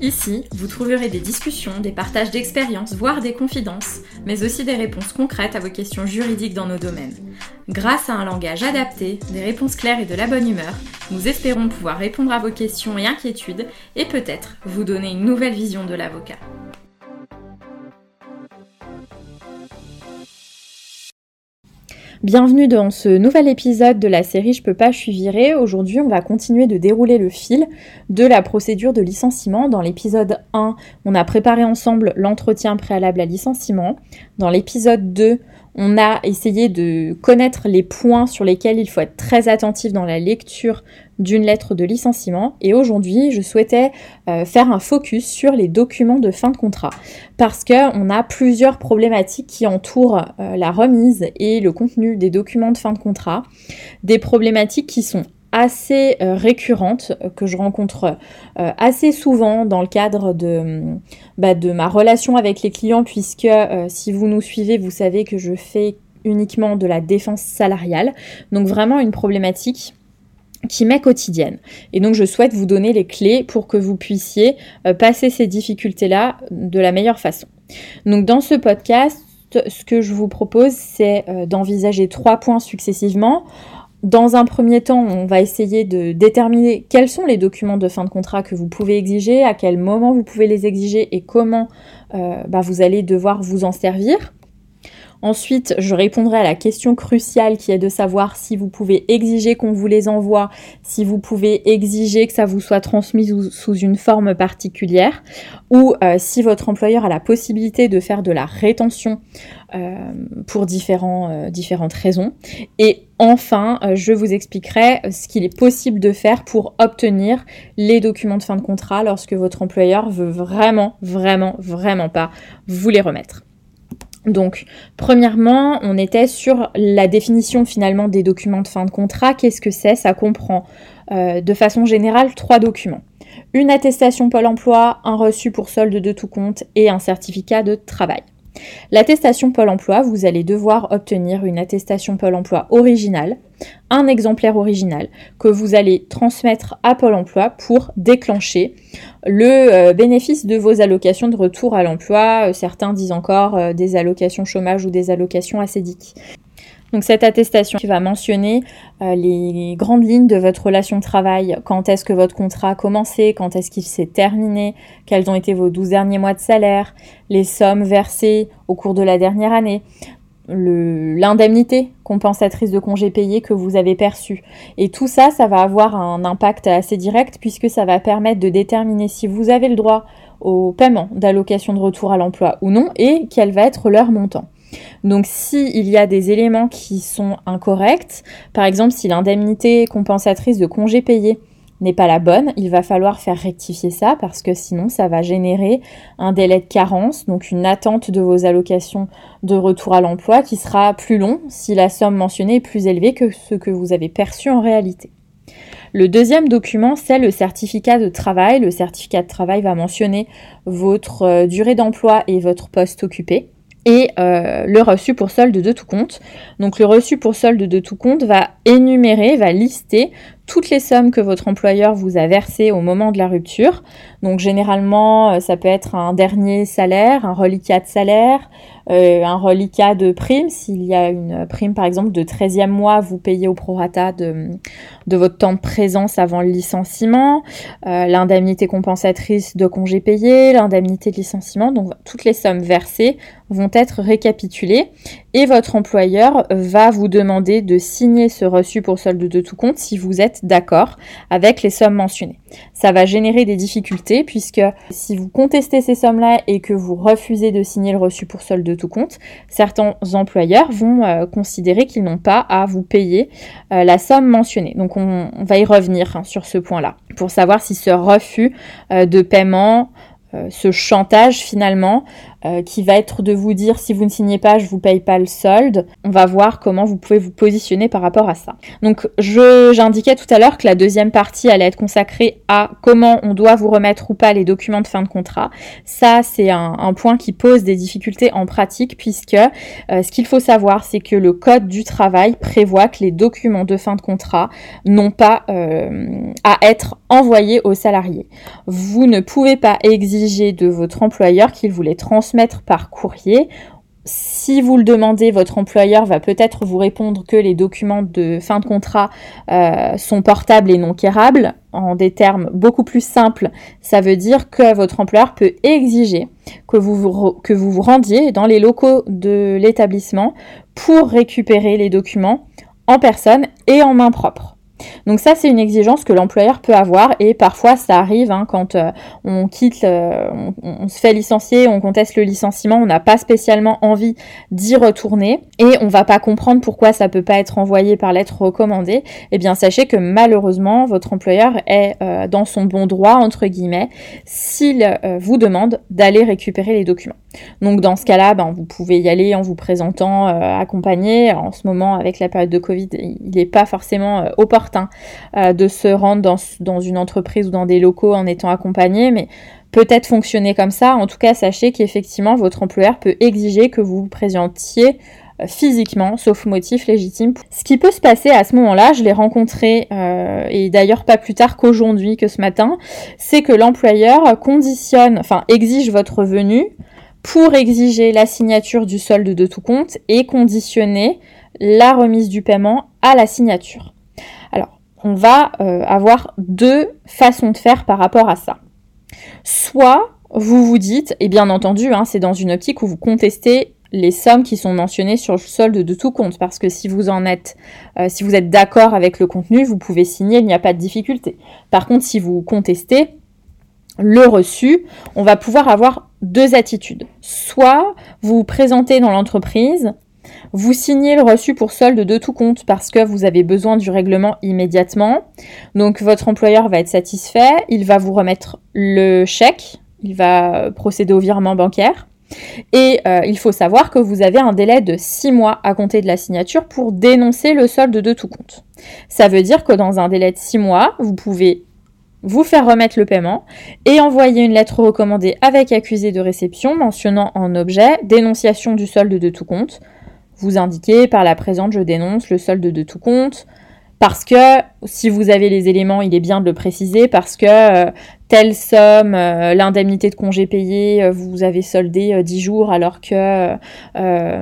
Ici, vous trouverez des discussions, des partages d'expériences, voire des confidences, mais aussi des réponses concrètes à vos questions juridiques dans nos domaines. Grâce à un langage adapté, des réponses claires et de la bonne humeur, nous espérons pouvoir répondre à vos questions et inquiétudes et peut-être vous donner une nouvelle vision de l'avocat. Bienvenue dans ce nouvel épisode de la série Je peux pas, je suis virée. Aujourd'hui, on va continuer de dérouler le fil de la procédure de licenciement. Dans l'épisode 1, on a préparé ensemble l'entretien préalable à licenciement. Dans l'épisode 2, on a essayé de connaître les points sur lesquels il faut être très attentif dans la lecture d'une lettre de licenciement. Et aujourd'hui, je souhaitais euh, faire un focus sur les documents de fin de contrat parce qu'on a plusieurs problématiques qui entourent euh, la remise et le contenu des documents de fin de contrat. Des problématiques qui sont assez euh, récurrentes euh, que je rencontre euh, assez souvent dans le cadre de, bah, de ma relation avec les clients puisque si vous nous suivez, vous savez que je fais uniquement de la défense salariale. Donc vraiment une problématique qui m'est quotidienne. Et donc je souhaite vous donner les clés pour que vous puissiez passer ces difficultés-là de la meilleure façon. Donc dans ce podcast, ce que je vous propose, c'est d'envisager trois points successivement. Dans un premier temps, on va essayer de déterminer quels sont les documents de fin de contrat que vous pouvez exiger, à quel moment vous pouvez les exiger et comment euh, bah, vous allez devoir vous en servir. Ensuite, je répondrai à la question cruciale qui est de savoir si vous pouvez exiger qu'on vous les envoie, si vous pouvez exiger que ça vous soit transmis sous une forme particulière, ou euh, si votre employeur a la possibilité de faire de la rétention euh, pour euh, différentes raisons. Et enfin, je vous expliquerai ce qu'il est possible de faire pour obtenir les documents de fin de contrat lorsque votre employeur veut vraiment, vraiment, vraiment pas vous les remettre. Donc, premièrement, on était sur la définition finalement des documents de fin de contrat. Qu'est-ce que c'est? Ça comprend euh, de façon générale trois documents. Une attestation Pôle emploi, un reçu pour solde de tout compte et un certificat de travail. L'attestation Pôle emploi, vous allez devoir obtenir une attestation Pôle emploi originale, un exemplaire original que vous allez transmettre à Pôle emploi pour déclencher le euh, bénéfice de vos allocations de retour à l'emploi. Euh, certains disent encore euh, des allocations chômage ou des allocations acédiques. Donc cette attestation qui va mentionner les grandes lignes de votre relation de travail, quand est-ce que votre contrat a commencé, quand est-ce qu'il s'est terminé, quels ont été vos 12 derniers mois de salaire, les sommes versées au cours de la dernière année, l'indemnité compensatrice de congés payés que vous avez perçue. Et tout ça, ça va avoir un impact assez direct puisque ça va permettre de déterminer si vous avez le droit au paiement d'allocation de retour à l'emploi ou non et quel va être leur montant. Donc s'il y a des éléments qui sont incorrects, par exemple si l'indemnité compensatrice de congés payés n'est pas la bonne, il va falloir faire rectifier ça parce que sinon ça va générer un délai de carence, donc une attente de vos allocations de retour à l'emploi qui sera plus long si la somme mentionnée est plus élevée que ce que vous avez perçu en réalité. Le deuxième document, c'est le certificat de travail. Le certificat de travail va mentionner votre euh, durée d'emploi et votre poste occupé et euh, le reçu pour solde de tout compte. Donc le reçu pour solde de tout compte va énumérer, va lister toutes les sommes que votre employeur vous a versées au moment de la rupture. Donc généralement, euh, ça peut être un dernier salaire, un reliquat de salaire, euh, un reliquat de prime. S'il y a une prime, par exemple, de 13e mois, vous payez au prorata de, de votre temps de présence avant le licenciement, euh, l'indemnité compensatrice de congé payé, l'indemnité de licenciement. Donc toutes les sommes versées vont être récapitulées et votre employeur va vous demander de signer ce reçu pour solde de tout compte si vous êtes d'accord avec les sommes mentionnées. Ça va générer des difficultés puisque si vous contestez ces sommes-là et que vous refusez de signer le reçu pour solde de tout compte, certains employeurs vont euh, considérer qu'ils n'ont pas à vous payer euh, la somme mentionnée. Donc on, va y revenir hein, sur ce point-là pour savoir si ce refus euh, de paiement ce chantage finalement euh, qui va être de vous dire si vous ne signez pas, je vous paye pas le solde. On va voir comment vous pouvez vous positionner par rapport à ça. Donc j'indiquais tout à l'heure que la deuxième partie allait être consacrée à comment on doit vous remettre ou pas les documents de fin de contrat. Ça, c'est un, point qui pose des difficultés en pratique puisque euh, ce qu'il faut savoir, c'est que le code du travail prévoit que les documents de fin de contrat n'ont pas euh, à être envoyés aux salariés. Vous ne pouvez pas exiger de votre employeur qu'il vous les transmette par courrier si vous le demandez, votre employeur va peut-être vous répondre que les documents de fin de contrat euh, sont portables et non quérables. En des termes beaucoup plus simples, ça veut dire que votre employeur peut exiger que que vous, vous rendiez dans les locaux de l'établissement pour récupérer les documents en personne et en main propre. Donc ça, c'est une exigence que l'employeur peut avoir et parfois ça arrive hein, quand euh, on quitte, on, se fait licencier, on conteste le licenciement, on n'a pas spécialement envie d'y retourner et on va pas comprendre pourquoi ça peut pas être envoyé par lettre recommandée. Eh bien, sachez que malheureusement, votre employeur est euh, dans son bon droit entre guillemets s'il euh, vous demande d'aller récupérer les documents. Donc dans ce cas-là, ben, vous pouvez y aller en vous présentant accompagné. En ce moment, avec la période de Covid, il n'est pas forcément opportun euh, de se rendre dans, une entreprise ou dans des locaux en étant accompagné, mais peut-être fonctionner comme ça. En tout cas, sachez qu'effectivement, votre employeur peut exiger que vous vous présentiez euh, physiquement, sauf motif légitime. Ce qui peut se passer à ce moment-là, je l'ai rencontré, euh, et d'ailleurs pas plus tard qu'aujourd'hui, que ce matin, c'est que l'employeur conditionne, enfin exige votre venue pour exiger la signature du solde de tout compte et conditionner la remise du paiement à la signature on va euh, avoir deux façons de faire par rapport à ça. Soit vous vous dites, et bien entendu, hein, c'est dans une optique où vous contestez les sommes qui sont mentionnées sur le solde de tout compte, parce que si vous en êtes, euh, si vous êtes d'accord avec le contenu, vous pouvez signer, il n'y a pas de difficulté. Par contre, si vous contestez le reçu, on va pouvoir avoir deux attitudes. Soit vous vous présentez dans l'entreprise vous signez le reçu pour solde de tout compte parce que vous avez besoin du règlement immédiatement. Donc votre employeur va être satisfait, il va vous remettre le chèque, il va procéder au virement bancaire. Et euh, il faut savoir que vous avez un délai de 6 mois à compter de la signature pour dénoncer le solde de tout compte. Ça veut dire que dans un délai de 6 mois, vous pouvez vous faire remettre le paiement et envoyer une lettre recommandée avec accusé de réception mentionnant en objet dénonciation du solde de tout compte, vous indiquez par la présente je dénonce le solde de tout compte. Parce que si vous avez les éléments, il est bien de le préciser, parce que euh, telle somme, euh, l'indemnité de congé payé, euh, vous avez soldé 10 jours alors que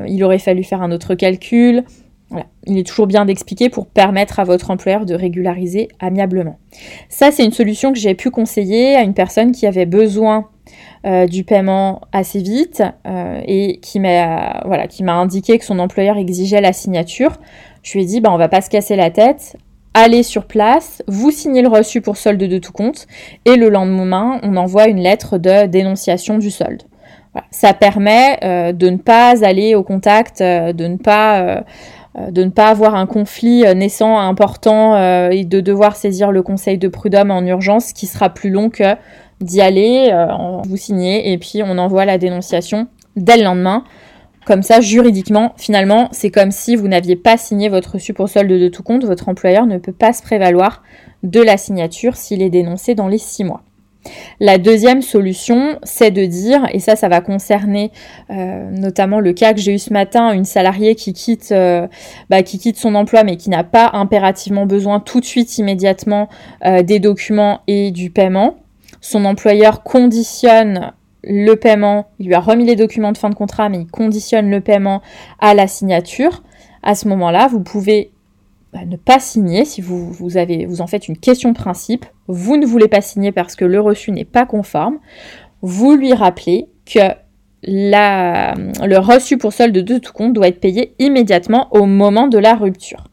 il aurait fallu faire un autre calcul. Il est toujours bien d'expliquer pour permettre à votre employeur de régulariser amiablement. Ça, c'est une solution que j'ai pu conseiller à une personne qui avait besoin euh, du paiement assez vite euh, et qui m'a voilà, qui m'a indiqué que son employeur exigeait la signature. Je lui ai dit bah on va pas se casser la tête, allez sur place, vous signez le reçu pour solde de tout compte et le lendemain on envoie une lettre de dénonciation du solde. Ça permet euh, de ne pas aller au contact, de ne pas de ne pas avoir un conflit naissant important et de devoir saisir le conseil de prud'homme en urgence qui sera plus long que d'y aller, euh, vous signez et puis on envoie la dénonciation dès le lendemain. Comme ça, juridiquement, finalement, c'est comme si vous n'aviez pas signé votre reçu pour solde de tout compte. Votre employeur ne peut pas se prévaloir de la signature s'il est dénoncé dans les six mois. La deuxième solution, c'est de dire, et ça, ça va concerner euh, notamment le cas que j'ai eu ce matin, une salariée euh, bah, qui quitte son emploi mais qui n'a pas impérativement besoin tout de suite immédiatement des documents et du paiement son employeur conditionne le paiement, il lui a remis les documents de fin de contrat, mais il conditionne le paiement à la signature. À ce moment-là, vous pouvez bah, ne pas signer si vous, en faites une question de principe. Vous ne voulez pas signer parce que le reçu n'est pas conforme. Vous lui rappelez que le reçu pour solde de tout compte doit être payé immédiatement au moment de la rupture.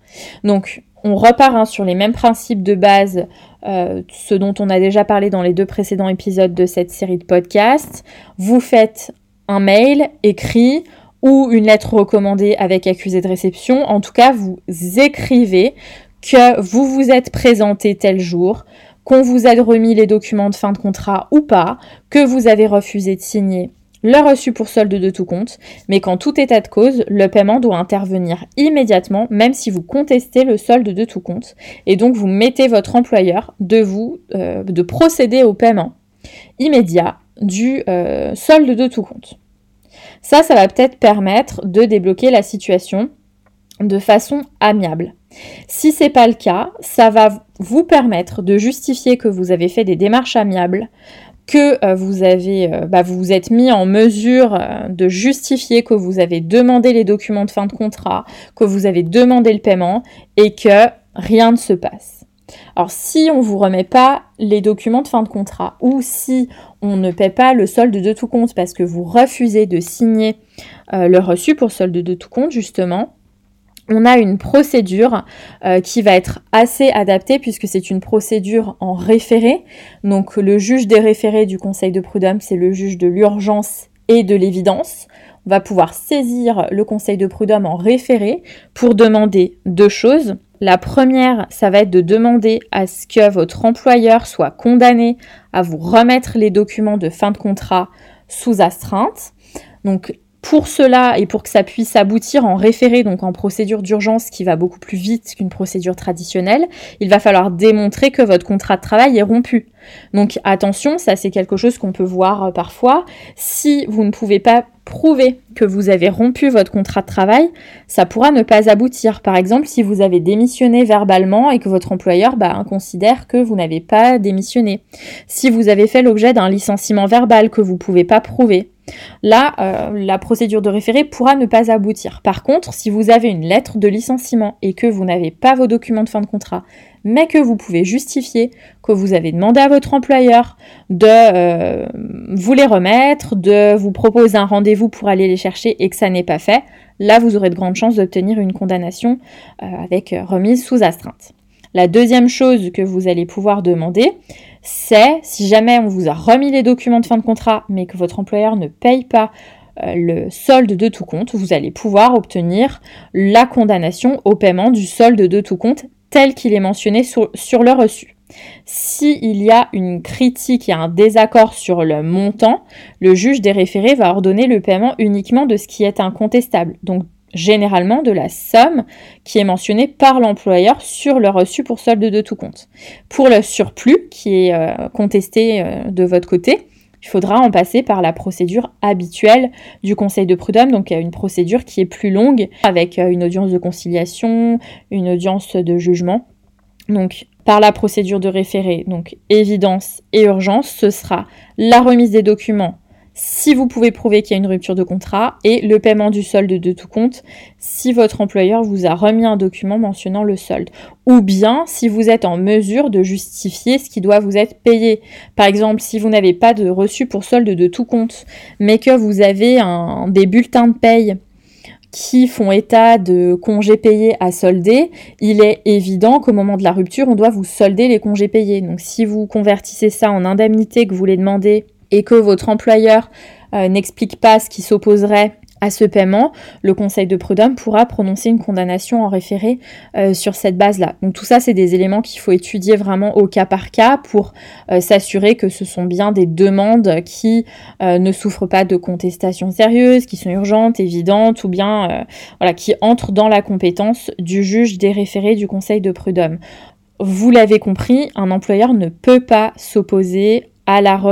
Donc, on repart hein, sur les mêmes principes de base, euh, ce dont on a déjà parlé dans les deux précédents épisodes de cette série de podcasts. Vous faites un mail écrit ou une lettre recommandée avec accusé de réception. En tout cas, vous écrivez que vous vous êtes présenté tel jour, qu'on vous a remis les documents de fin de contrat ou pas, que vous avez refusé de signer le reçu pour solde de tout compte, mais qu'en tout état de cause, le paiement doit intervenir immédiatement, même si vous contestez le solde de tout compte, et donc vous mettez votre employeur de vous euh, de procéder au paiement immédiat du euh, solde de tout compte. Ça, ça va peut-être permettre de débloquer la situation de façon amiable. Si c'est pas le cas, ça va vous permettre de justifier que vous avez fait des démarches amiables, que euh, vous avez, euh, bah, vous êtes mis en mesure euh, de justifier que vous avez demandé les documents de fin de contrat, que vous avez demandé le paiement et que rien ne se passe. Alors si on ne vous remet pas les documents de fin de contrat ou si on ne paie pas le solde de tout compte parce que vous refusez de signer le reçu pour solde de tout compte justement, on a une procédure euh, qui va être assez adaptée puisque c'est une procédure en référé. Donc le juge des référés du Conseil de prud'homme, c'est le juge de l'urgence et de l'évidence. On va pouvoir saisir le Conseil de prud'homme en référé pour demander deux choses. La première, ça va être de demander à ce que votre employeur soit condamné à vous remettre les documents de fin de contrat sous astreinte. Donc pour cela et pour que ça puisse aboutir en référé, donc en procédure d'urgence qui va beaucoup plus vite qu'une procédure traditionnelle, il va falloir démontrer que votre contrat de travail est rompu. Donc attention, ça c'est quelque chose qu'on peut voir euh, parfois. Si vous ne pouvez pas prouver que vous avez rompu votre contrat de travail, ça pourra ne pas aboutir. Par exemple, si vous avez démissionné verbalement et que votre employeur bah, considère que vous n'avez pas démissionné. Si vous avez fait l'objet d'un licenciement verbal que vous ne pouvez pas prouver. Là, euh, la procédure de référé pourra ne pas aboutir. Par contre, si vous avez une lettre de licenciement et que vous n'avez pas vos documents de fin de contrat, mais que vous pouvez justifier que vous avez demandé à votre employeur de euh, vous les remettre, de vous proposer un rendez-vous pour aller les chercher et que ça n'est pas fait, là vous aurez de grandes chances d'obtenir une condamnation euh, avec remise sous astreinte. La deuxième chose que vous allez pouvoir demander, c'est si jamais on vous a remis les documents de fin de contrat, mais que votre employeur ne paye pas euh, le solde de tout compte, vous allez pouvoir obtenir la condamnation au paiement du solde de tout compte tel qu'il est mentionné sur, le reçu. S'il y a une critique et un désaccord sur le montant, le juge des référés va ordonner le paiement uniquement de ce qui est incontestable. Donc généralement de la somme qui est mentionnée par l'employeur sur le reçu pour solde de tout compte. Pour le surplus qui est euh, contesté euh, de votre côté, il faudra en passer par la procédure habituelle du Conseil de prud'homme, donc une procédure qui est plus longue avec euh, une audience de conciliation, une audience de jugement. Donc par la procédure de référé, donc évidence et urgence, ce sera la remise des documents si vous pouvez prouver qu'il y a une rupture de contrat et le paiement du solde de tout compte si votre employeur vous a remis un document mentionnant le solde ou bien si vous êtes en mesure de justifier ce qui doit vous être payé. Par exemple, si vous n'avez pas de reçu pour solde de tout compte mais que vous avez des bulletins de paye qui font état de congés payés à solder, il est évident qu'au moment de la rupture, on doit vous solder les congés payés. Donc si vous convertissez ça en indemnité que vous voulez demander et que votre employeur euh, n'explique pas ce qui s'opposerait à ce paiement, le Conseil de prud'homme pourra prononcer une condamnation en référé euh, sur cette base-là. Donc tout ça, c'est des éléments qu'il faut étudier vraiment au cas par cas pour euh, s'assurer que ce sont bien des demandes qui ne souffrent pas de contestation sérieuse, qui sont urgentes, évidentes, ou bien qui entrent dans la compétence du juge des référés du Conseil de prud'homme. Vous l'avez compris, un employeur ne peut pas s'opposer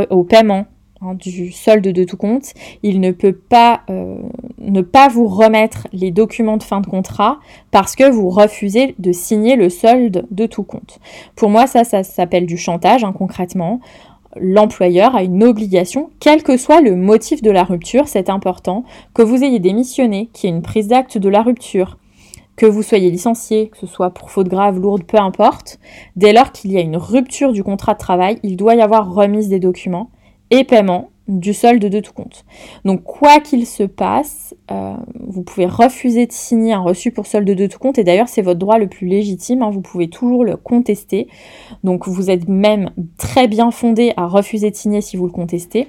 au paiement hein, du solde de tout compte, il ne peut pas euh, ne pas vous remettre les documents de fin de contrat parce que vous refusez de signer le solde de tout compte. Pour moi, ça, ça s'appelle du chantage, hein, concrètement. L'employeur a une obligation, quel que soit le motif de la rupture, c'est important, que vous ayez démissionné, qu'il y ait une prise d'acte de la rupture, que vous soyez licencié, que ce soit pour faute grave, lourde, peu importe, dès lors qu'il y a une rupture du contrat de travail, il doit y avoir remise des documents et paiement du solde de tout compte. Donc quoi qu'il se passe, euh, vous pouvez refuser de signer un reçu pour solde de tout compte et d'ailleurs c'est votre droit le plus légitime, hein, vous pouvez toujours le contester. Donc vous êtes même très bien fondé à refuser de signer si vous le contestez.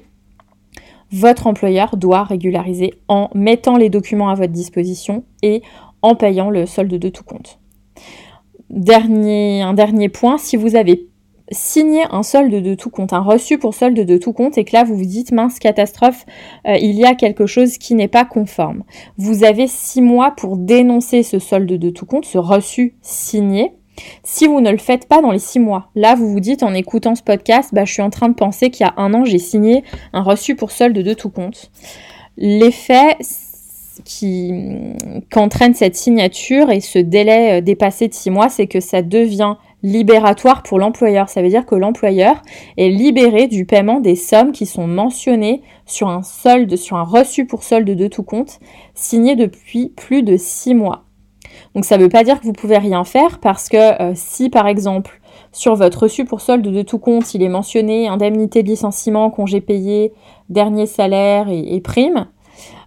Votre employeur doit régulariser en mettant les documents à votre disposition et en payant le solde de tout compte. Dernier, un dernier point, si vous avez signez un solde de tout compte, un reçu pour solde de tout compte, et que là vous vous dites mince catastrophe, euh, il y a quelque chose qui n'est pas conforme. Vous avez six mois pour dénoncer ce solde de tout compte, ce reçu signé. Si vous ne le faites pas dans les six mois, là vous vous dites en écoutant ce podcast, bah, je suis en train de penser qu'il y a un an j'ai signé un reçu pour solde de tout compte. L'effet qu'entraîne cette signature et ce délai euh, dépassé de six mois, c'est que ça devient libératoire pour l'employeur. Ça veut dire que l'employeur est libéré du paiement des sommes qui sont mentionnées sur un solde, sur un reçu pour solde de tout compte, signé depuis plus de six mois. Donc ça ne veut pas dire que vous pouvez rien faire parce que euh, si par exemple sur votre reçu pour solde de tout compte il est mentionné indemnité de licenciement, congé payé, dernier salaire et, et prime,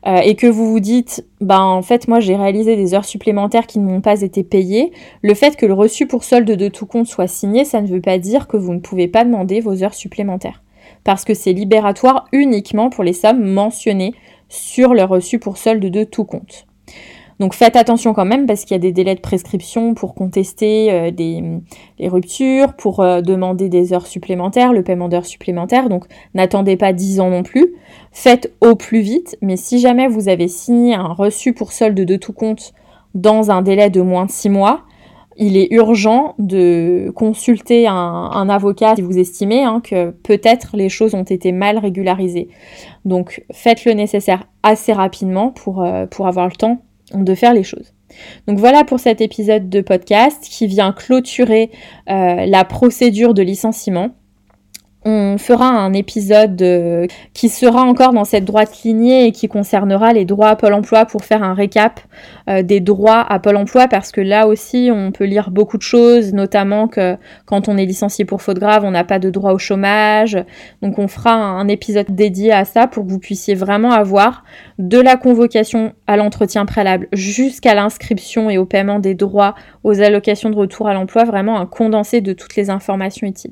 euh, et que vous vous dites, bah en fait moi j'ai réalisé des heures supplémentaires qui ne m'ont pas été payées, le fait que le reçu pour solde de tout compte soit signé, ça ne veut pas dire que vous ne pouvez pas demander vos heures supplémentaires. Parce que c'est libératoire uniquement pour les sommes mentionnées sur le reçu pour solde de tout compte. Donc faites attention quand même parce qu'il y a des délais de prescription pour contester euh, des, ruptures, pour euh, demander des heures supplémentaires, le paiement d'heures supplémentaires. Donc n'attendez pas 10 ans non plus. Faites au plus vite. Mais si jamais vous avez signé un reçu pour solde de tout compte dans un délai de moins de 6 mois, il est urgent de consulter un, avocat si vous estimez hein, que peut-être les choses ont été mal régularisées. Donc faites le nécessaire assez rapidement pour, euh, pour avoir le temps de faire les choses. Donc voilà pour cet épisode de podcast qui vient clôturer euh, la procédure de licenciement. On fera un épisode euh, qui sera encore dans cette droite lignée et qui concernera les droits à Pôle Emploi pour faire un récap euh, des droits à Pôle Emploi parce que là aussi on peut lire beaucoup de choses, notamment que quand on est licencié pour faute grave, on n'a pas de droit au chômage. Donc on fera un épisode dédié à ça pour que vous puissiez vraiment avoir de la convocation à l'entretien préalable jusqu'à l'inscription et au paiement des droits aux allocations de retour à l'emploi, vraiment un condensé de toutes les informations utiles.